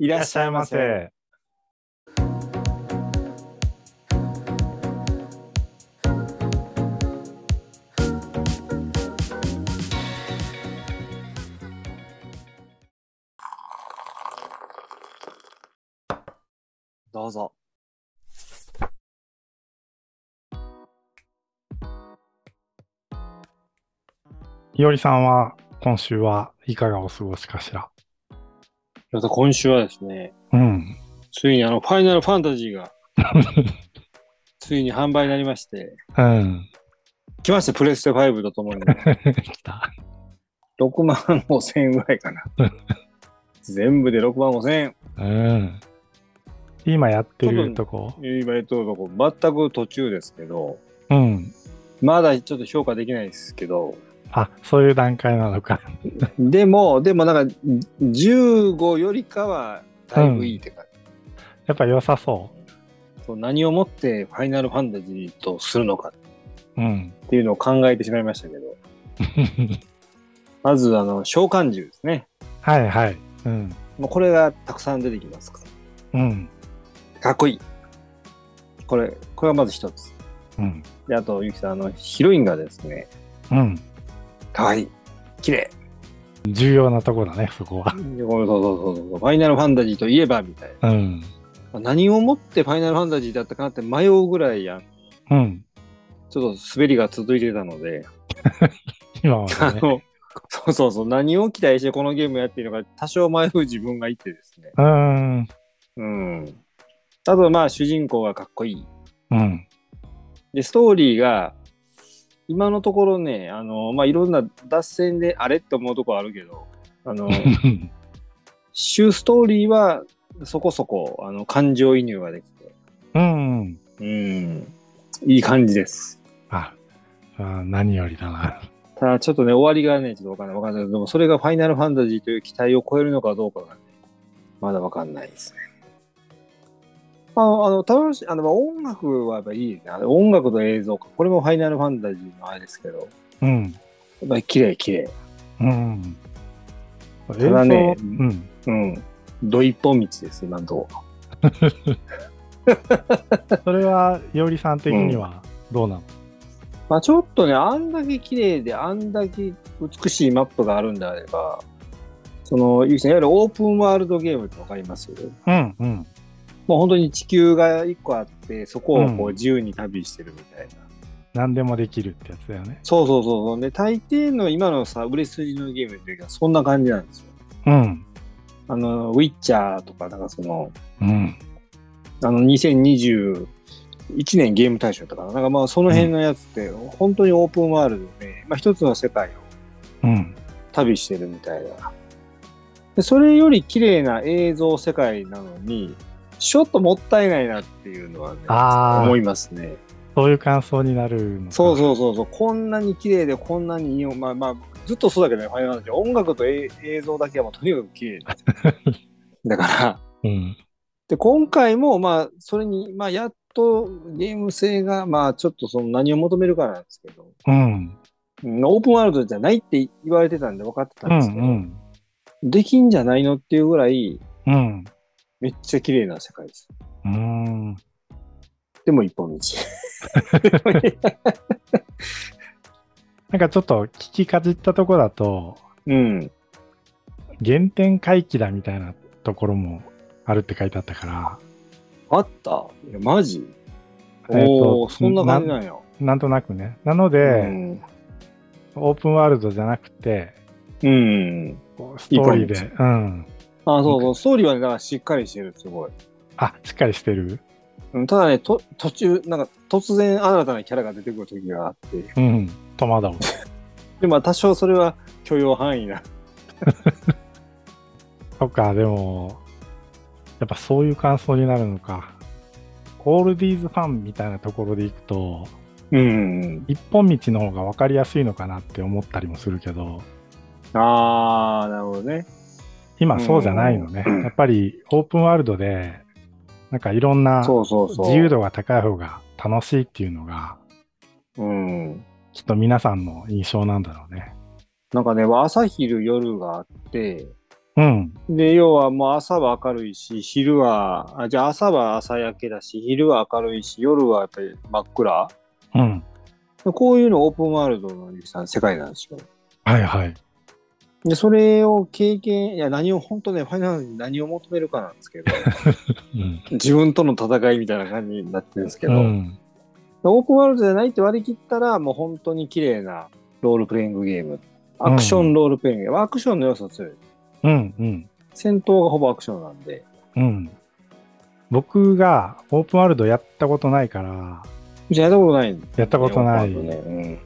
いらっしゃいま。せ。どうぞ。いおりさんは今週はいかがお過ごしかしら？また今週はですね、うん。ついにあの、ファイナルファンタジーが、ついに販売になりまして、うん。来ました、プレステ5とともに。来た。6万5千円ぐらいかな。全部で6万5千円。うん。今やってるとこ？今言っとるとこ、全く途中ですけど、うん。まだちょっと評価できないですけど、あ、そういう段階なのか。でも、でもなんか、15よりかは、だいぶいいって感じ。やっぱ良さそそう何をもってファイナルファンタジーとするのかう。うん。っていうのを考えてしまいましたけど、まず、あの、召喚獣ですね。はいはい。うん。もうこれがたくさん出てきますから。うん。かっこいい。これ、これはまず一つ。うん。で、あと、ゆきさん、あの、ヒロインがですね、うん。かわいい。綺麗。重要なとこだね、そこは。そうそうそうそう。ファイナルファンタジーといえば、みたいうん。な。何をもってファイナルファンタジーだったかなって迷うぐらいやん。うん。ちょっと滑りが続いてたので、今までね。あの、そうそうそう、何を期待してこのゲームやっていいのか多少迷う自分がいてですね。うーん。うん。あと、まあ、主人公がかっこいい。うん。で、ストーリーが、今のところね、あの、まあ、いろんな脱線であれって思うとこあるけど、あの、主ストーリーはそこそこ、あの、感情移入ができて、うん。うん、いい感じです。あ、あ何よりだな。ただ、ちょっとね、終わりがね、ちょっとわかんない。わかんないけど、でもそれがファイナルファンタジーという期待を超えるのかどうかがね、まだわかんないですね。あの、あの楽しい、あの、まあ音楽はやっぱいいね。音楽と映像か。これもファイナルファンタジーのあれですけど、うん。やっぱり綺麗綺麗。うん。ただねうん。うん。ど一本道です、今のとこ それは、いおりさん的にはどうなの、まあちょっとね、あんだけ綺麗で、あんだけ美しいマップがあるんであれば、その、ゆうきさんいわゆるオープンワールドゲームってわかります？うん、うん。もう本当に地球が一個あって、そこをこうう自由に旅してるみたいな。何でもできるってやつだよね。そうそうそうそう。で、大抵の今のさ、売れ筋のゲームっていうか、そんな感じなんですよ。うん。あの、ウィッチャーとか、なんかその、うん。あの、2021年ゲーム大賞とかな、なんかまあその辺のやつって、本当にオープンワールドで、まあ一つの世界をうん。旅してるみたいな。でそれより綺麗な映像世界なのに、ちょっともったいないなっていうのはね、思いますね。そういう感想になる。そうそうそうそう、こんなに綺麗でこんなにいいよ、まあまあ、ずっとそうだけどね、ファイナル音楽とえ映像だけはもうとにかく綺麗 だから、う。うん。で、今回もまあ、それに、まあ、やっとゲーム性が、まあ、ちょっとその何を求めるかなんですけど、うん。うんオープンワールドじゃないって言われてたんで分かってたうんんですけど、うん。できんじゃないのっていうぐらい、うん。めっちゃ綺麗な世界です。うん。でも一本道。なんかちょっと聞きかじったとこだと、うん。原点回帰だみたいなところもあるって書いてあったから、あった？いやマジ？えーとおー、そんな感じなんや。なんとなくね。なので、うん。オープンワールドじゃなくて、うん。ストーリー一で、うん。あ、そうそう、ストーリーはね、だからしっかりしてる、すごい。あ、しっかりしてる？うんただね、と途中、なんか突然新たなキャラが出てくる時があって、うん。戸惑う。でも多少それは許容範囲な。そっか、でも、やっぱそういう感想になるのか。オールディーズファンみたいなところでいくと、うん。一本道の方が分かりやすいのかなって思ったりもするけど、あー、なるほどね。今そうじゃないのね。うんやっぱりオープンワールドで、なんかいろんな。自由度が高い方が楽しいっていうのが、うん。きっと皆さんの印象なんだろうね。なんかね、朝昼夜があって、うん。で、要はもう朝は明るいし、昼は、あじゃあ朝は朝焼けだし、昼は明るいし、夜はやっぱり真っ暗。うん。こういうのオープンワールドの世界なんですよ。はいはい。で、それを経験、いや、何を、本当ね、ファイナルに何を求めるかなんですけど、うん。自分との戦いみたいな感じになってるんですけど、うん。オープンワールドじゃないって割り切ったら、もう本当に綺麗なロールプレイングゲーム。アクションロールプレイングゲーム。アクションの要素強い。うん。うん。戦闘がほぼアクションなんで。うん。僕がオープンワールドやったことないから、じゃあやったことないんでやったことない。ね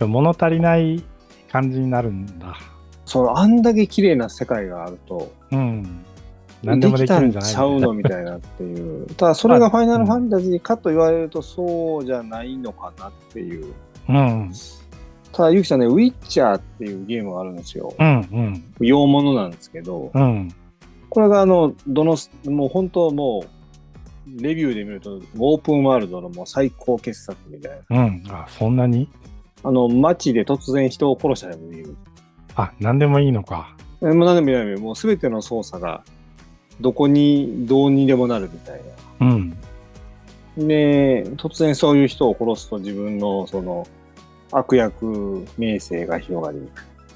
うん物足りない感じになるんだ。そう、あんだけ綺麗な世界があると、うん。何でもできるんじゃないできたんちゃうのみたいなっていう。ただ、それがファイナルファンタジーかと言われると、そうじゃないのかなっていう。うん。ただ、ゆきさんね、ウィッチャーっていうゲームがあるんですよ。うん。うん。洋物なんですけど、うん。これがあの、どの、もう本当もう、レビューで見ると、オープンワールドのもう最高傑作みたいな。うん。あ、そんなに？あの、街で突然人を殺したりもできる。あ、何でもいいのか。えもう何でもいないもう全ての操作が、どこに、どうにでもなるみたいな。うん。で、突然そういう人を殺すと自分のその悪役名声が広がり、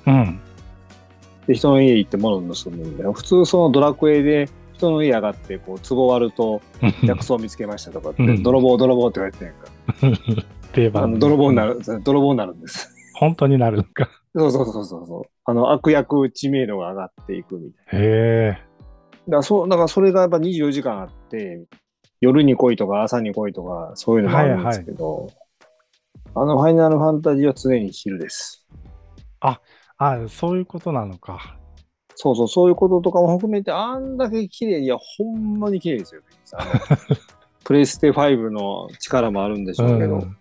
うん。で、人の家行って物を盗むんだよ。普通そのドラクエで人の家上がって、こう、壺割ると薬草見つけましたとかって、うん泥棒泥棒って言われてんやんか。定番。泥棒になる、泥棒になるんです。本当になるのか。そうそうそうそうそう。あの、悪役知名度が上がっていくみたいな。へえ。だからそう、だからそれがやっぱ24時間あって、夜に来いとか朝に来いとか、そういうのもあるんですけど、あの、ファイナルファンタジーは常に昼です。あ、そういうことなのか。そうそう、そういうこととかも含めて、あんだけ綺麗、いや、ほんまに綺麗ですよね。プレイステ5の力もあるんでしょうけど、うん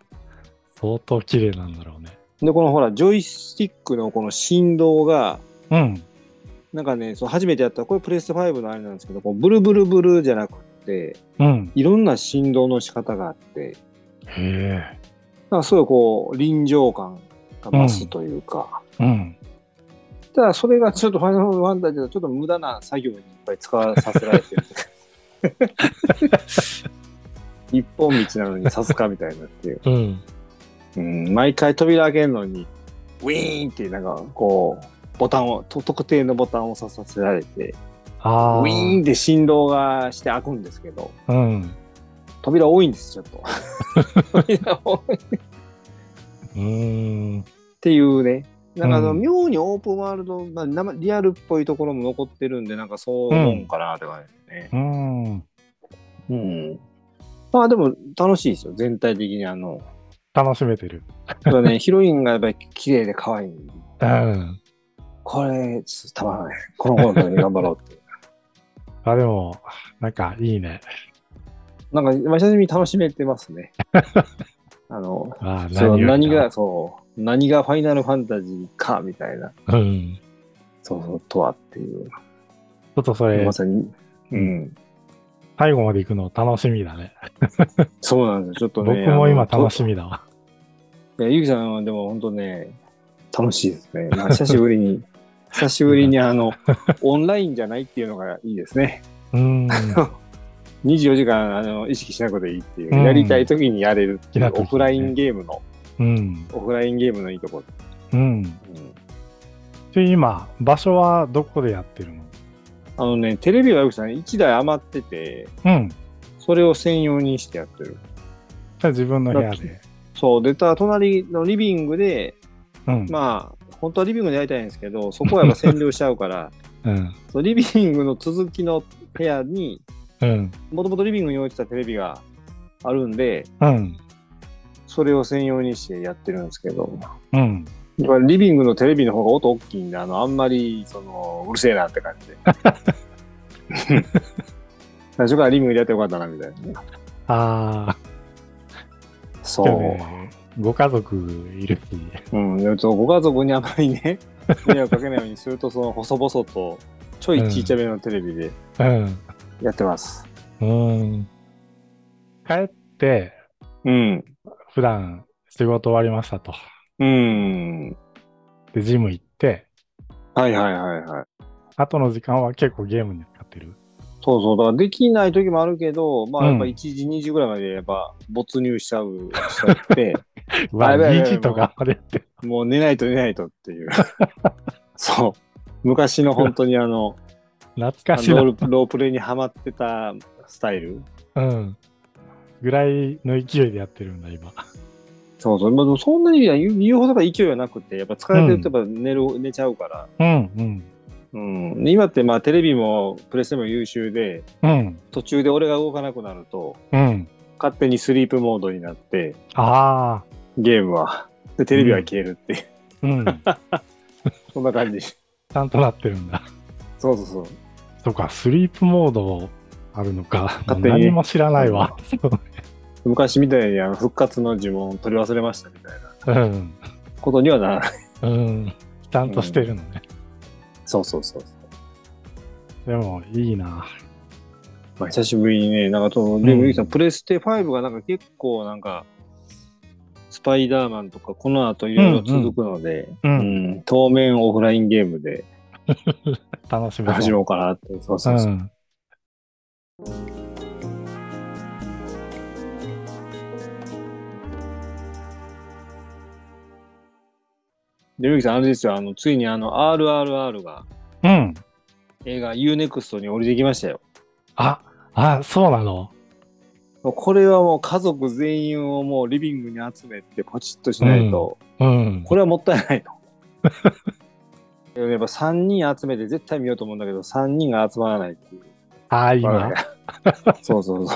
相当綺麗なんだろうね。で、このほら、ジョイスティックのこの振動が、うん。なんかね、そう初めてやった、これプレイステ5のあれなんですけど、こうブルブルブルじゃなくて、うん。いろんな振動の仕方があって、へえ。すごいこう、臨場感が増すというか、うん。ただそれがちょっとファイナルファンタジーだとちょっと無駄な作業にいっぱい使わさせられてる。一本道なのにさすかみたいなっていう。うん。うん、毎回扉開けるのに、ウィーンってなんかこう、ボタンを、と特定のボタンを押させられて、ああ。ウィーンって振動がして開くんですけど、うん。扉多いんです、ちょっと。扉多いっうーん。ていうね。なんかあの、うん妙にオープンワールド、まあ生、リアルっぽいところも残ってるんで、なんかそう思うんかなって感じですね。うん。うん。まあでも楽しいですよ、全体的にあの。楽しめてる。ただね、ヒロインがやっぱり綺麗で可愛い。うん。これ、たまらない。この頃に頑張ろうって。あ、でも、なんかいいね。なんか、まあ、久しぶりに楽しめてますね。あの、あそうよりか何が、そう、何がファイナルファンタジーか、みたいな、うん。そうそう、とはっていう。ちょっとそれま、さに、うん。最後まで行くの楽しみだね。そうなんですよ。ちょっと僕ね。も今楽しみ。みだわ。いや、ゆきさんはでも本当ね、楽しいですね。まあ、久しぶりに、久しぶりにあの、オンラインじゃないっていうのがいいですね。うん。24時間あの意識しなくていいっていう、うんやりたい時にやれるっていうオフラインゲームの、うん。オフラインゲームのいいところ。うん。うんで、今、場所はどこでやってるの？あのね、テレビはよくさん1台余ってて、うん。それを専用にしてやってる。自分の部屋で。そう、で、ただ隣のリビングで、うん。まあ、本当はリビングでやりたいんですけど、そこはやっぱ占領しちゃうから、うん。そうリビングの続きの部屋に、うん。もともとリビングに置いてたテレビがあるんで、うん。それを専用にしてやってるんですけど、うん。やっぱりリビングのテレビの方が音大きいんで、あの、あんまり、その、うるせえなって感じで。最初からリビングでやってよかったな、みたいなね。ああ、そでもねご家族いるし。う。うん。でもちょっとご家族にあまりね、迷惑かけないようにすると、その、細々と、ちょいちいちゃめのテレビでうん。やってます。うん。帰って、うん。普段仕事終わりましたと。うん。で、ジム行って、はいはいはいはい。後の時間は結構ゲームに使ってる？そうそう、だからできない時もあるけど、まあやっぱうん1時、2時ぐらいまでやっぱ没入しちゃう、しちゃって、うわ、やばいやばい2時とかまでやってる。もう寝ないと寝ないとっていう。そう。昔の本当にあの、懐あかしいロープレイにハマってたスタイル。うん。ぐらいの勢いでやってるんだ、今。そうそう。まあ、でもそんなに言う言うほど勢いはなくて、やっぱ疲れてるとやっぱ寝る、寝ちゃうから。うん、うん。うん。で今ってまあテレビもプレステも優秀で、うん、途中で俺が動かなくなると、うん。勝手にスリープモードになって、ああ、ゲームは。で、テレビは消えるっていう。うん。ち そんな感じ。ゃんとなってるんだ。そうそうそう。そうか、スリープモードあるのか。もう勝手に何も知らないわ。昔みたいにあの復活の呪文取り忘れましたみたいなうん。ことにはならない。うん。ちゃんとしてるのね。そうそうそう。でも、いいな。まあ、久しぶりにね、なんかと、でも、ゆきさん、プレステ5がなんか結構なんか、スパイダーマンとかこの後いろいろ続くので、ううんん当面オフラインゲームで 楽しみ始めようかなって。そうそうそう。ん。で、ゆきさん、あれですよ、あの、ついにあの、RRR がうん。映画 UNEXT に降りてきましたよ。あ、あ、そうなの？これはもう家族全員をもうリビングに集めてポチッとしないと、うん。これはもったいないと。やっぱ3人集めて絶対見ようと思うんだけど、3人が集まらないっていう。あ、今？そうそうそ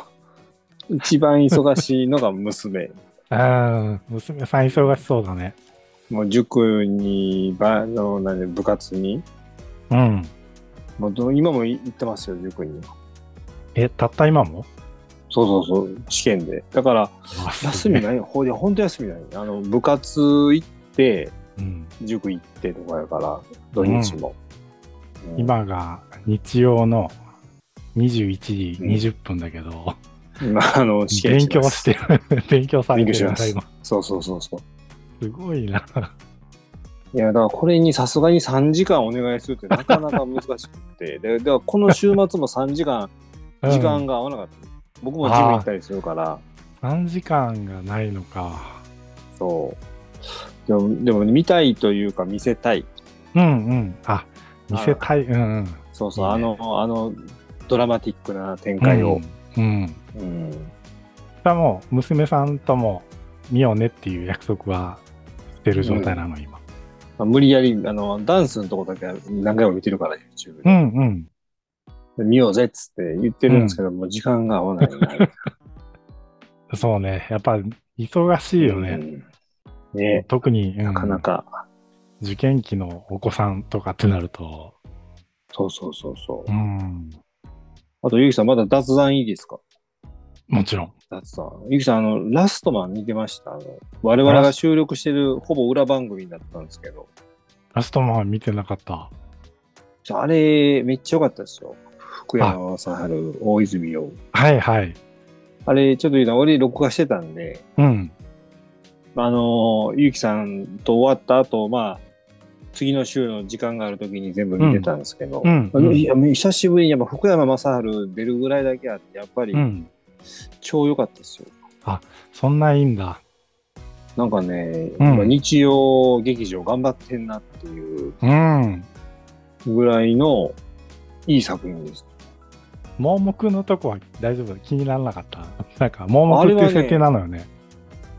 う。一番忙しいのが娘。うん。娘さん忙しそうだね。もう塾に、ばのなんで部活に、うん。もうど今も行ってますよ、塾に。え、たった今も？そうそうそう、試験で。だから、あ休みい。ないよ。ほいや、本当休みない。あの、部活行って、うん。塾行ってとかやから、土日も。うん、今が日曜の21時20分だけど、今、あの、試験勉強してる。勉強されて勉強してます。そうそうそうそう。すごいな。いや、だからこれにさすがに3時間お願いするってなかなか難しくて、でだからこの週末も3時間、うん時間が合わなかった。僕もジム行ったりするから、3時間がないのか。そう。でも、でも見たいというか見せたい。うんうん。あ、見せたい。うんうん。そうそう、いいねあの、あの、ドラマティックな展開を。うん。うん。うん。しかも、娘さんとも見ようねっていう約束はしてる状態なの、今。まあ、無理やり、あの、ダンスのとこだけ何回も見てるから、YouTube うで。んうん。で見ようぜっつって言ってるんですけど、もう時間が合わないな。そうね。やっぱ、忙しいよね。うんね特に、うんなかなか。受験期のお子さんとかってなると、そうそうそうそうう。ん。あと、ゆきさん、まだ雑談いいですか？もちろん。雑談。ゆきさん、あの、ラストマン見てました？あの我々が収録してるほぼ裏番組だったんですけど、ラストマン見てなかった。あれ、めっちゃ良かったですよ。福山雅治、大泉洋。はいはい。あれ、ちょっと言うのは、俺、録画してたんで、うん。あの、ゆきさんと終わった後、まあ、次の週の時間がある時に全部見てたんですけど、うんあのいや久しぶりにやっぱ福山雅治出るぐらいだけあって、やっぱりうん。超良かったですよ。そんないいんだ。なんかね、うんまあ日曜劇場頑張ってんなっていううん。ぐらいのいい作品です。盲目のとこは大丈夫気にならなかった。なんか、盲目っていう設定なのよね。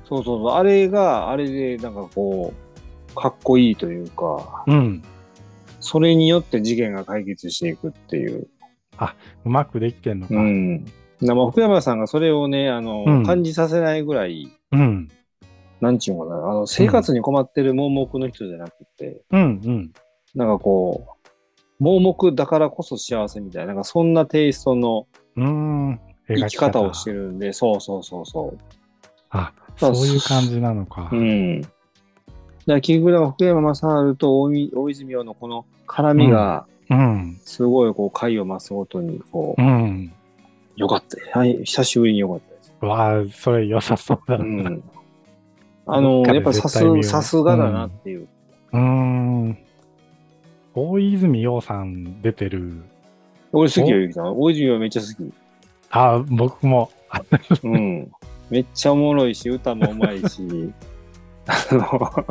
そうそうそう。あれが、あれで、なんかこう、かっこいいというか、うん。それによって事件が解決していくっていう。うまくできてんのか。ううん。ん。でも福山さんがそれをね、あの、うん感じさせないぐらい、うん。なんちゅうのかな、あの、生活に困ってる盲目の人じゃなくて、うん。うん。なんかこう、盲目だからこそ幸せみたいな、なんかそんなテイストのうん。生き方をしてるんで、そうそうそうそう。あ、そそうういう感じなのか。うん。だから結局、だから福山雅治と大泉大泉洋のこの絡みが、うん。すごいこう、回を増すごとに、こう、うん。よかった。はい、久しぶりによかったです。わあ、それ良さそうだな。うん。あの、やっぱさすさすがだなっていう。うーん。大泉洋さん出てる、俺好きよ、ゆきさん。大泉洋めっちゃ好き。あ、僕も、あうん。めっちゃおもろいし、歌もうまいし、あの、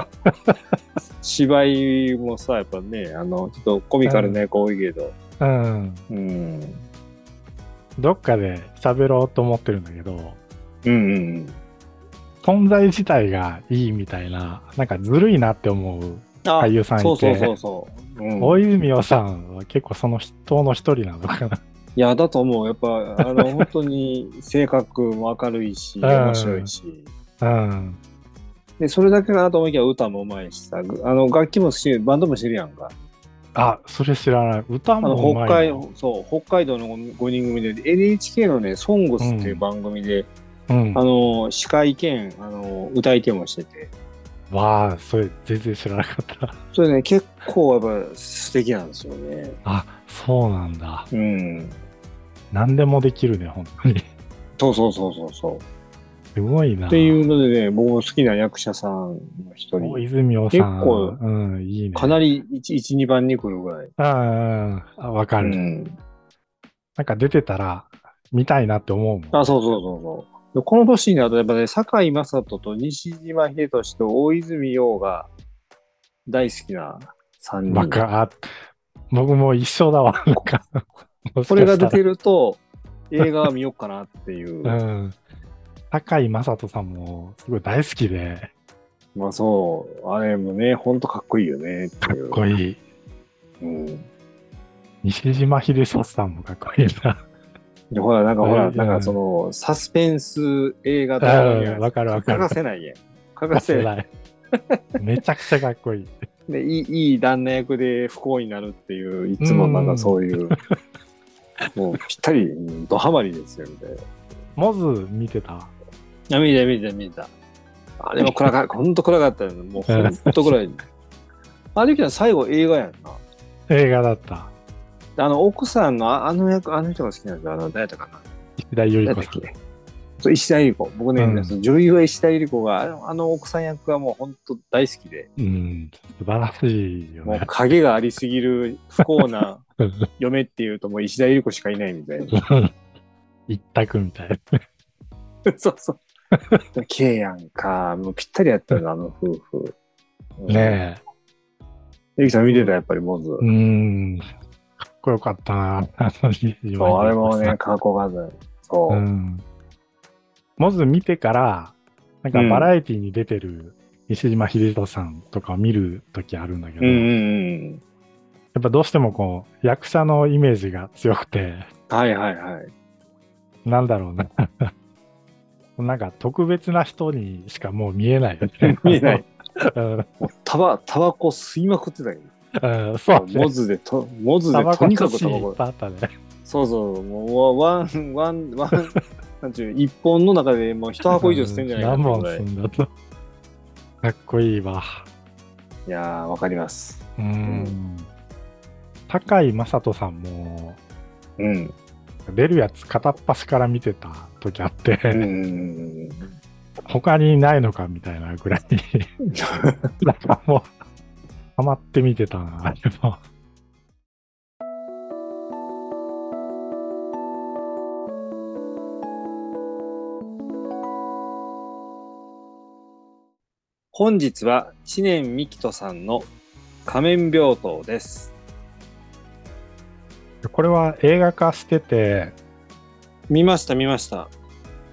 芝居もさ、やっぱね、あの、ちょっとコミカルな役多いけど、うん、うん。どっかで喋ろうと思ってるんだけど、うんうん存在自体がいいみたいな、なんかずるいなって思ううん。あ俳優さんいて、そうそうそうそう。うん、大泉洋さんは結構その人の一人なのかな。いや、だと思う。やっぱ、あの、本当に性格も明るいし、うん面白いし。うん。で、それだけかなと思いきや歌もうまいしさ、ぐあの、楽器も好き、バンドも知るやんか。あ、それ知らない。歌あの、もうま北。海、そう、北海道の5人組で、NHK のね、ソングスっていう番組で、うんあ。の、司会兼、あの、歌い手もしてて、わあ、それ全然知らなかった。それね、結構やっぱ素敵なんですよね。あ、そうなんだ。うん。何でもできるね、本当に。そうそうそうそうそう。すごいな。っていうのでね、僕も好きな役者さんの一大人、泉洋さん。結構うん、いいね。かなり1、1 2番に来るぐらい。ああ、あわかる、うん。なんか出てたら、見たいなって思うもん。あ、そうそうそうそう。でこの年になると、やっぱね、堺雅人と西島秀俊と大泉洋が大好きな3人。バカ、あ僕も一緒だわ。これが出てると、映画は見よっかなっていう。うん。堺雅人さんもすごい大好きで、まあそう、あれもね、ほんとかっこいいよねかっ。こいい。うん。西島秀俊さんもかっこいいな。で、ほら、なんかほら、うんなんかその、サスペンス映画とうんわかるわかる欠かせないやん。欠かせない。めちゃくちゃかっこいい。でいい、いい旦那役で不幸になるっていう、いつもなんかそういう、もうぴったり、うんドハマりですよ、みたいな。モズ見てたあ、見た見た見た。あれも暗かった、ほんと暗かったよね。もうほんと暗い。あれは最後映画やんな。映画だった。あの、奥さんのああの役、あの人が好きなんですよ。あの、誰だったかな。石田ゆり子さん。そう石田ゆり子。僕ね、うんその女優は石田ゆり子が、あのあの奥さん役がもう本当大好きで、うん、素晴らしいよもうね。影がありすぎる不幸な 嫁っていうともう石田ゆり子しかいないみたいな。一択みたいな。そうそう。綺麗やんか。もうぴったりやったよな、あの夫婦。ねえ。ゆきさん見てた、やっぱりモズ。え。うん。かっこよかったな。あの西島秀俊さんそう、あれもね、かっこよかった。そうう。ん。モズ見てから、なんかバラエティに出てる西島秀俊さんとかを見るときあるんだけど、うんうんうん。やっぱどうしてもこう、役者のイメージが強くて、はいはいはい。なんだろうな。なんか特別な人にしかもう見えないよね。見えない。タバ、タバコ吸いまくってたけうんそうど。ね。モズでと、モズでとにかくタバコあったね。そうそう、もうワン、ワン、ワン、なんちゅう、一本の中でもう一箱以上吸ってんじゃないか何本ってぐらい。吸んだと。かっこいいわ。いやー、わかります。うん。高井雅人さんも、うん。出るやつ片っ端から見てた時あって、他にないのかみたいなぐらい、なんかもう、ハマって見てたな、あれも。本日は知念美希人さんの仮面病棟です。これは映画化してて、見ました、見ました。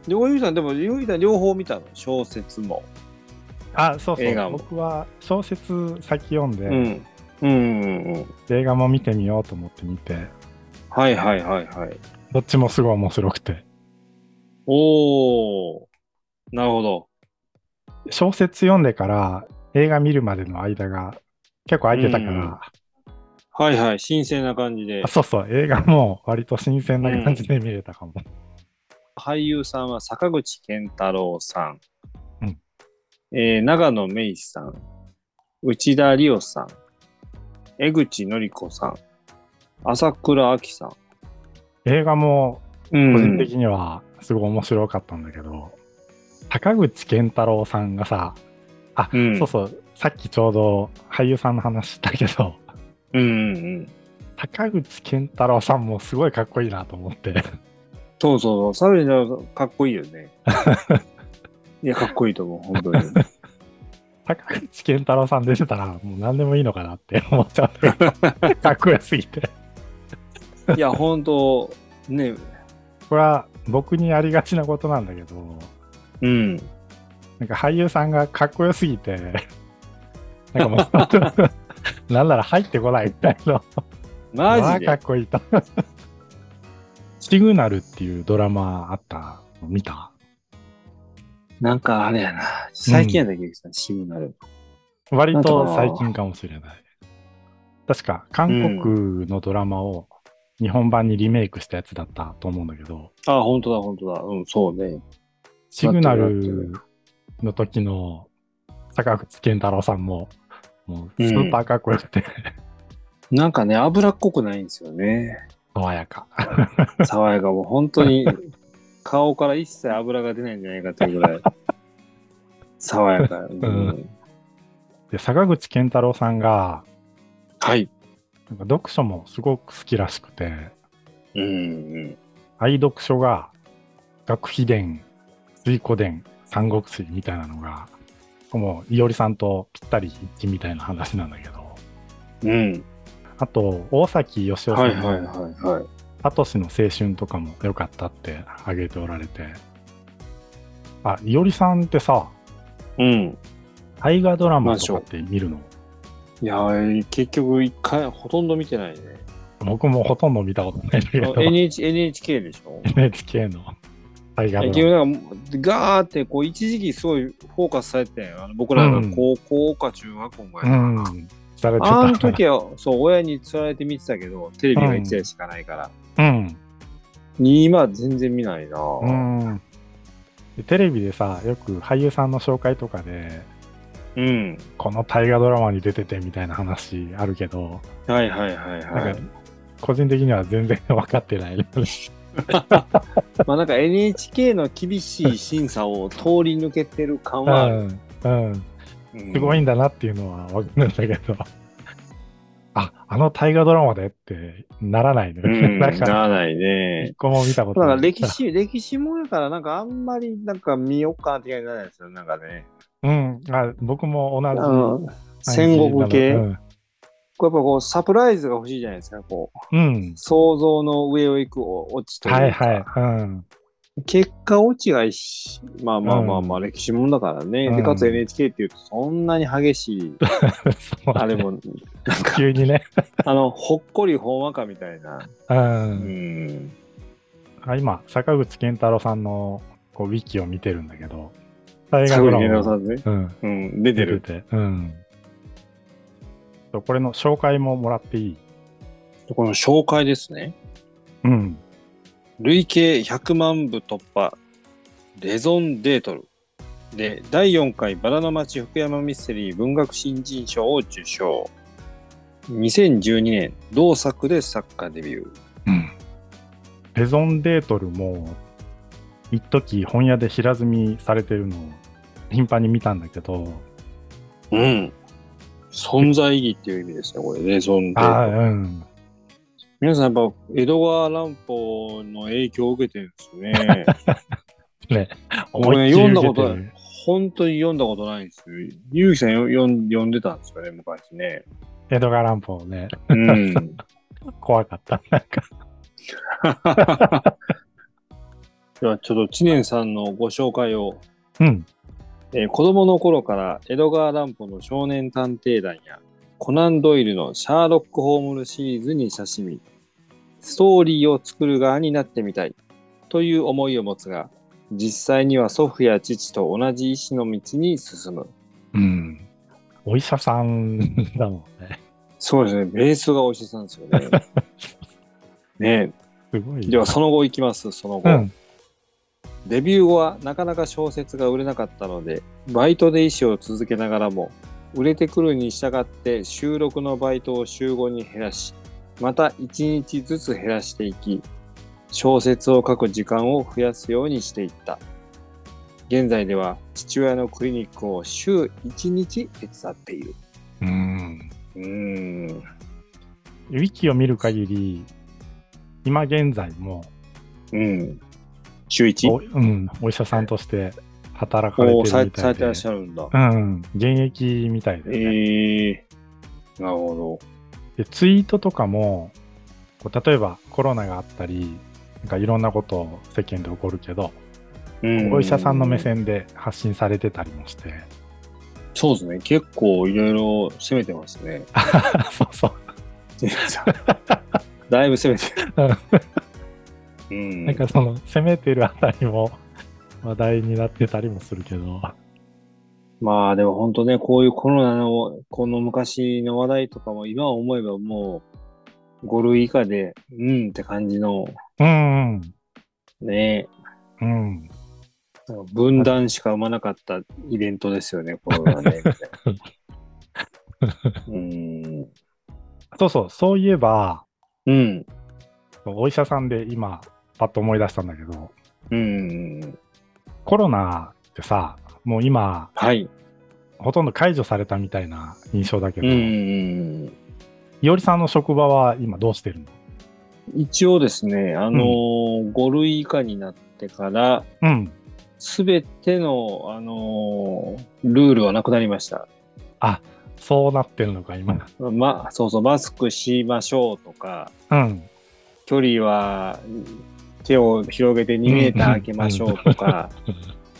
で、おゆうさん、でも、ゆうさん両方見たの？小説も。あ、そうそう、映画も僕は小説先読んで、うん。うんうんうん。映画も見てみようと思って見て、はいはいはいはい。どっちもすごい面白くて。おー。なるほど。小説読んでから映画見るまでの間が結構空いてたから、うんはいはい。新鮮な感じであ。そうそう、映画も割と新鮮な感じで見れたかも。俳優さんは坂口健太郎さん。うんえー長野芽衣さん。内田理央さん。江口のり子さん。朝倉亜希さん。映画もう個人的にはすごい面白かったんだけど、坂口健太郎さんがさ、あ、うんそうそう、さっきちょうど俳優さんの話したけど、うんうんうん。坂口健太郎さんもすごいかっこいいなと思って。そうそうそう。サルジャかっこいいよね。いや、かっこいいと思う、本当に。坂口健太郎さん出てたらもう何でもいいのかなって思っちゃう。かっこよすぎて。いや、本当ね、これは僕にありがちなことなんだけど、うん。なんか俳優さんがかっこよすぎて、なんかもう、なんなら入ってこないみたいな。マジで？まあかっこいいと。シグナルっていうドラマあったの見た？なんかあれやな。最近やったけどさ、シグナル。割と最近かもしれない。確か韓国のドラマを日本版にリメイクしたやつだったと思うんだけど、あ、本当だ、本当だ。うん、そうね。シグナルの時の坂口健太郎さんも、もうスーパーかっこよくて、なんかね、脂っこくないんですよね。爽やか。爽やかもう本当に顔から一切油が出ないんじゃないかっていうぐらい爽やか、うんんで、坂口健太郎さんが、はい。なんか読書もすごく好きらしくて、うんうん。愛読書が学費伝、水古伝、三国志みたいなのが、もう、いおりさんとぴったり一致みたいな話なんだけど、うん。あと、大崎義夫さんはいはいのはいはい。サトシの青春とかも良かったって挙げておられて、あ、いおりさんってさ、うん。大河ドラマとかって見るの？いやー、結局一回ほとんど見てないね。僕もほとんど見たことないんだけど、NH NHK でしょ？NHK の大河結ドラマ。局なんかガーってこう一時期すごいフォーカスされて。あの僕らが高校か中学校ぐらいかな。うん。されてた。あの時は、そう、親に釣られて見てたけど、テレビが1台しかないから。うん。今は全然見ないな、うん。でテレビでさ、よく俳優さんの紹介とかで、うん。ここの大河ドラマに出ててみたいな話あるけど、はいはいはいはい。個人的には全然分かってない。まあなんか NHK の厳しい審査を通り抜けてる感うはある、ん。うん。うんすごいんだなっていうのは分かるんだけど、あ、あの大河ドラマでってならないのよ。うん、ならないね一。個も見たことない。歴史、歴史もやからなんかあんまりなんか見よっかって感じにならないですよ。なんかね。うん。あ僕も同じ。戦国系、うん。こうやっぱこうサプライズが欲しいじゃないですか。こううん。想像の上を行くオチというか。はいはい。うん。結果落ちがいいし、まあまあまあまあ、う歴史もんだからね。うんで、かつ NHK っていうと、そんなに激しい、そうあれも、なんか、急にね。あの、ほっこりほんわかみたいな。う。うんん。あ今、坂口健太郎さんのこうウィキを見てるんだけど、大サグリ河ドラマもゲさんね。うん、うん、出てる。出てて、うん。そうこれの紹介ももらっていい？この紹介ですね。うん。累計100万部突破、レゾンデートル。で、第4回バラの町福山ミステリー文学新人賞を受賞。2012年、同作で作家デビュー。うん。レゾンデートルも、一時本屋で平積みされてるのを頻繁に見たんだけど、うん。存在意義っていう意味ですね、これ、レゾンデートルああ、うん。皆さんやっぱ江戸川乱歩の影響を受けてるんですね。ね、これね、読んだこと思い本当に読んだことないんですよ。ゆうきさんよ読ん読んでたんですよね、昔ね。江戸川乱歩ね、うん。怖かった。なんか、ではちょっと知念さんのご紹介を、うん。えー子供の頃から江戸川乱歩の少年探偵団やコナン・ドイルのシャーロック・ホームズシリーズに親しみ、ストーリーを作る側になってみたいという思いを持つが、実際には祖父や父と同じ医師の道に進む。うん。お医者さんだもんね。そうですね、ベースがお医者さんですよね。ねすごい。えではその後いきます、その後。うん。デビュー後はなかなか小説が売れなかったので、バイトで医師を続けながらも、売れてくるに従って収録のバイトを週5に減らし、また1日ずつ減らしていき、小説を書く時間を増やすようにしていった。現在では父親のクリニックを週1日手伝っている。うん。うーん。ウィキを見る限り、今現在もうん。週一？お,、うん、お医者さんとして働かれてるみたいでれされてらっ、しゃるんだ。うん、現役みたいで、ねええなるほで、ツイートとかも、こう例えばコロナがあったり、なんかいろんなことを世間で起こるけど、ど。うんお医者さんの目線で発信されてたりもして、そうですね。結構いろいろ攻めてますね。そうそう。だいぶ攻めてる。うん。なんかその攻めてるあたりも 話題になってたりもするけど、まあでも本当ね、こういうコロナの、この昔の話題とかも今思えばもう5類以下で、うんって感じのうん、ね、うん、うん。分断しか生まなかったイベントですよね、コロナね。みたいなうん。そうそう、そういえば、うん。お医者さんで今、パッと思い出したんだけど、うん。コロナってさ、もう今、はい。ほとんど解除されたみたいな印象だけど、うんういん。おりさんの職場は今どうしてるの？一応ですね、あのー、5類以下になってから、うん。すべての、あのールールはなくなりました。そうなってるのか、今。ま、そうそう、マスクしましょうとか、うん。距離は手を広げて2メーター空けましょうとか、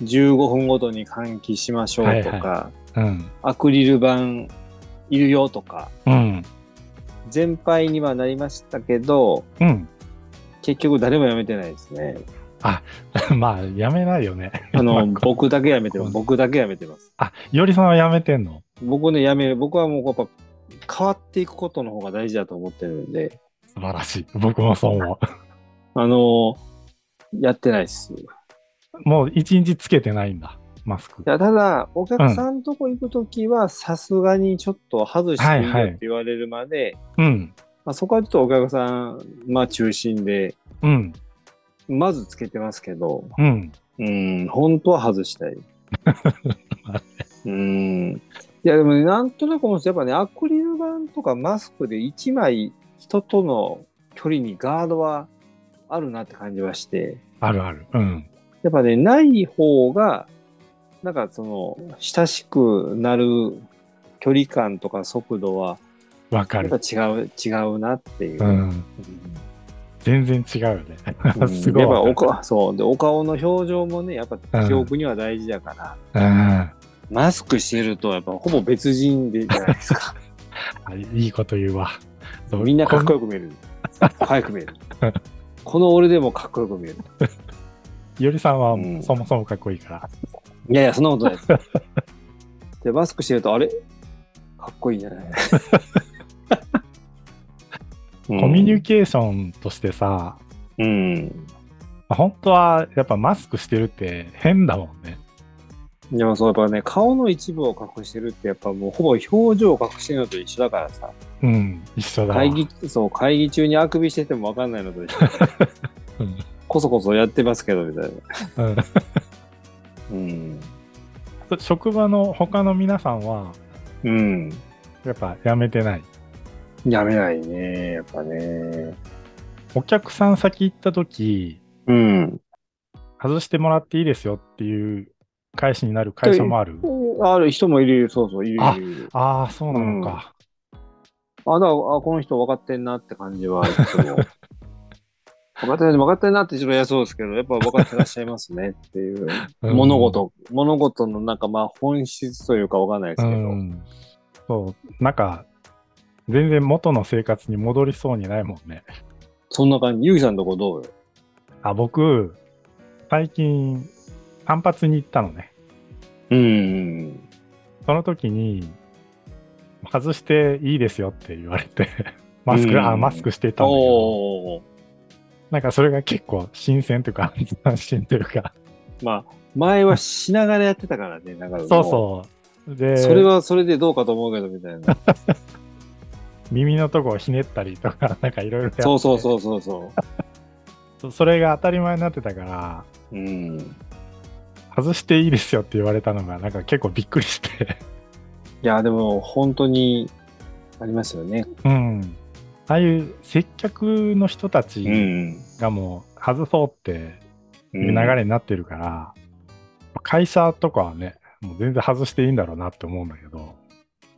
15分ごとに換気しましょうとか、うん。アクリル板いるよとか、うん。全廃にはなりましたけど、うん。結局誰もやめてないですね。まあ、やめないよね。あの、まあ僕だけやめてます。僕だけやめてます。あ、いおりさんはやめてんの？僕ね、やめる。僕はもうやっぱ変わっていくことの方が大事だと思ってるんで、素晴らしい。僕もそう思あの、やってないです。もう一日つけてないんだ、マスク。や、ただ、お客さんとこ行くときは、さすがにちょっと外していいよって言われるまで、うん。まあ、そこはちょっとお客さん、まあ中心で、うん。まずつけてますけど、うん。うん、本当は外したい。うん。いや、でもね、なんとなく思うんですよやっぱね、アクリル板とかマスクで1枚人との距離にガードはあるなって感じはして、あるある。うん。やっぱね、ない方が、なんかその、親しくなる距離感とか速度は、わかる。やっぱ違う、違うなっていう。うん。全然違うよね。うん すごいやっぱ。お顔、そう。で、お顔の表情もね、やっぱ記憶には大事だから、うん。マスクしてると、やっぱほぼ別人でじゃないですか。あいいこと言うわ。みんなかっここよく見える。可愛く見える。この俺でもかっこよく見える。ん よりさんはうんそもそもかっこいいから。いやいや、そんなことないです。で、マスクしてると、あれ？かっこいいじゃない？コミュニケーションとしてさ、うん。本当はやっぱマスクしてるって変だもんね。でもそう、やっぱね、顔の一部を隠してるって、やっぱもうほぼ表情を隠してるのと一緒だからさ。うん、一緒だわ。会議、そう、会議中にあくびしててもわかんないのと一緒。うんこそこそやってますけど、みたいな。うんうん。職場の他の皆さんは、うん。やっぱやめてない？やめないね、やっぱね。お客さん先行った時、うん。外してもらっていいですよっていう返しになる会社もある。ある人もいる、そうそう、いる。ああ、そうなのか。あ、だあ、この人分かってんなって感じは、いつも。分かってない、分かってんなって一番嫌そうですけど、やっぱ分かってらっしゃいますねっていう、うん物事、物事のなんかまあ本質というか分かんないですうけど、ん。そう、なんか、全然元の生活に戻りそうにないもんね。そんな感じ？ゆうきさんのとこどうよ？あ、僕、最近、単発に行ったのね。うん。その時に、外していいですよって言われて、マスク、あ、うんマスクしてたんだけど。なんかそれが結構新鮮というか、安心というか、まあ、前はしながらやってたからね、なんかもそうそう。で、それはそれでどうかと思うけど、みたいな。耳のとこをひねったりとか、なんかいろいろやってそうそうそうそうそそそれが当たり前になってたから、う。うん。外していいですよって言われたのが、なんか結構びっくりして、いや、でも本当にありますよね。うん。ああいう接客の人たうちん。がもう外そうってういう流れになってるから、会社とかはね、もう全然外していいんだろうなって思うんだけど、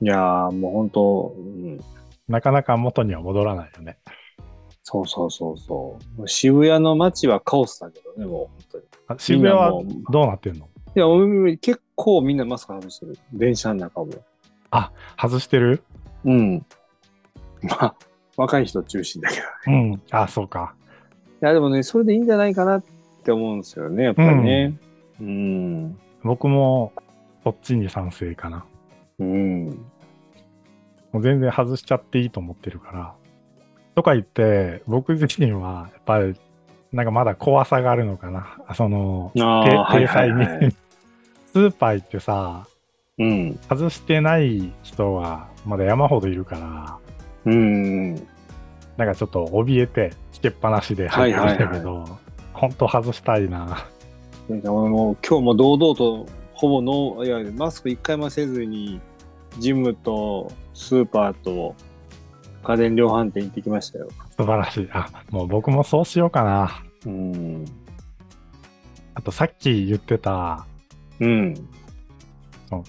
いやー、もう本当、うん、なかなか元には戻らないよね。そうそうそうそう。渋谷の街はカオスだけどね、もう本当に。あ渋谷はどうなってんの？いや、俺結構みんなマスク外してる。電車の中も。外してる？うん。まあ、若い人中心だけど。うん。あ、そうか。いや、でもね、それでいいんじゃないかなって思うんですよね、やっぱりね。うん。僕もそっちに賛成かな。うん。もう全然外しちゃっていいと思ってるから。とか言って、僕自身はやっぱりなんかまだ怖さがあるのかな。あその、ああ、てはい体裁に、はいはい。スーパー行ってさ、うん。外してない人はまだ山ほどいるから、うん。なんかちょっと怯えて、つけっぱなしで入ってきたけど、本当外したいな。なんか俺も今日も堂々と、ほぼノー、いや、マスク一回もせずに、ジムとスーパーと家電量販店行ってきましたよ。素晴らしい。あ、もう僕もそうしようかな。うん。あとさっき言ってた、うん。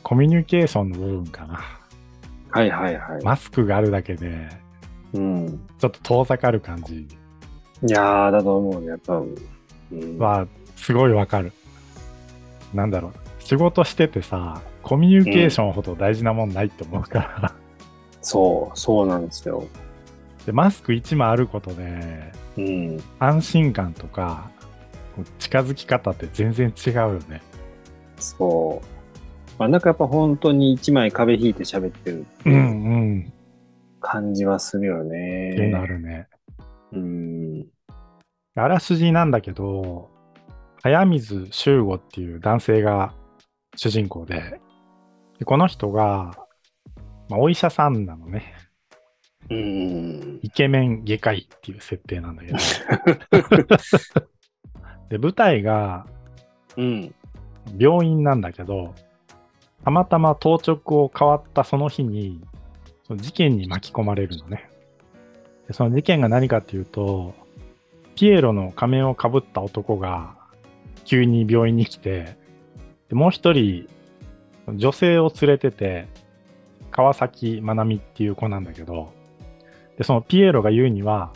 コミュニケーションの部分かな。はいはいはい。マスクがあるだけで、うん。ちょっと遠ざかる感じいやー、だと思うね。やっぱ、うん、は、すごいわかる。なんだろう。仕事しててさ、コミュニケーションほど大事なもんないって思うから。そう、そうなんですよ。で、マスク1枚あることで、うん。安心感とか、近づき方って全然違うよね。そう。まあ、なんかやっぱ本当に一枚壁引いて喋ってるってういうんうん。感じはするよっていうのあね。るね。うん。あらすじなんだけど、早水修吾っていう男性が主人公で、でこの人が、まあ、お医者さんなのね。うん。イケメン外科医っていう設定なんだけど。で、舞台がうん。病院なんだけど、たまたま当直を変わったその日に、その事件に巻き込まれるのね。でその事件が何かっていうと、ピエロの仮面をかぶった男が急に病院に来て、でもう一人、女性を連れてて、川崎まなみっていう子なんだけど、でそのピエロが言うには、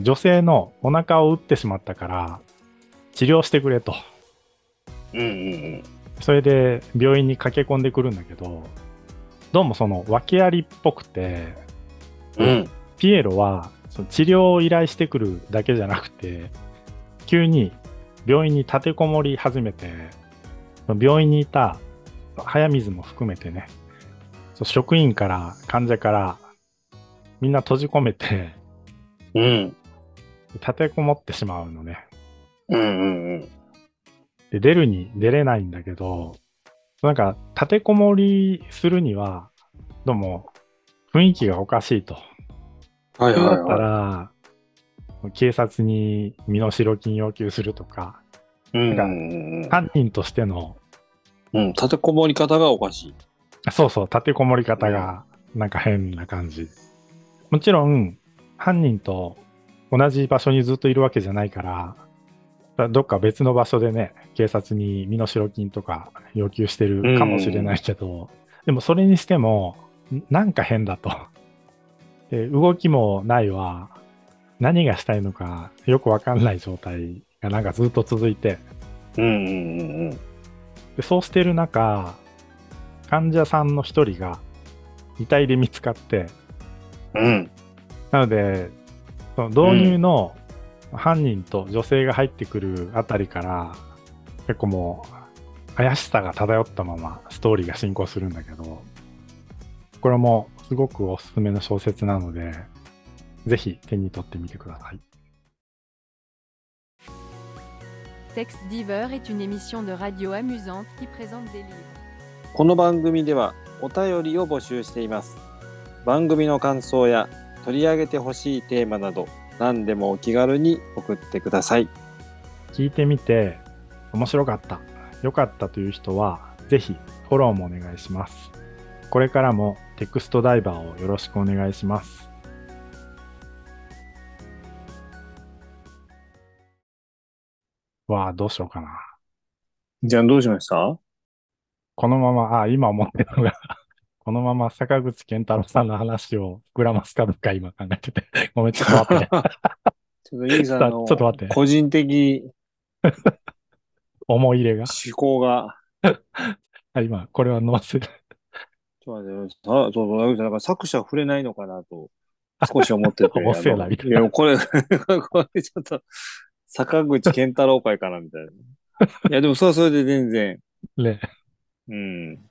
女性のお腹を打ってしまったから、治療してくれと。うんうんうんそれで病院に駆け込んでくるんだけど、どうもその訳ありっぽくて、うん。うん。ピエロはその治療を依頼してくるだけじゃなくて、急に病院に立てこもり始めて、病院にいた早水も含めてね、職員から患者からみんな閉じ込めて、うん。立てこもってしまうのね。うんうんうん。で、出るに出れないんだけど、なんか、立てこもりするには、どうも、雰囲気がおかしいと。はいそれだったはいはら、警察に身代金要求するとか、い。うんなんか犯人としての、うん。立てこもり方がおかしい。あそうそう、立てこもり方がなんか変な感じ。もちろん、犯人と同じ場所にずっといるわけじゃないから、だどっか別の場所でね、警察に身代金とか要求してるかもしれないけど、でもそれにしても、んなんか変だと。で動きもないわ、何がしたいのかよくわかんない状態がなんかずっと続いて、うんうんうんうん。でそうしてる中、患者さんの一人が遺体で見つかって、うん。なので、その導入の犯人と女性が入ってくるあたりから、結構もう怪しさが漂ったままストーリーが進行するんだけど、これもすごくおすすめの小説なので、ぜひ手に取ってみてください。Diver est une émission de radio amusante qui présente des livres. この番組ではお便りを募集しています。番組の感想や取り上げてほしいテーマなど何でもお気軽に送ってください。聞いてみて面白かった、良かったという人は、ぜひフォローもお願いします。これからもテクストダイバーをよろしくお願いします。わあ、どうしようかな。じゃあどうしました？このまま、あ、今思ってるのが このまま坂口健太郎さんの話を膨らますかどうか今考えててごめん、ちょっと待って。ちょっとイーさ個人的思い入れが。思考が、あ今、これは載せる。ちょっと待って、さそうそう、だから作者触れないのかなと少し思ってて。おせえなたいなや、これ、これちょっと、坂口健太郎会かなみたいな。いや、でもそれはそれで全然、ね。うん。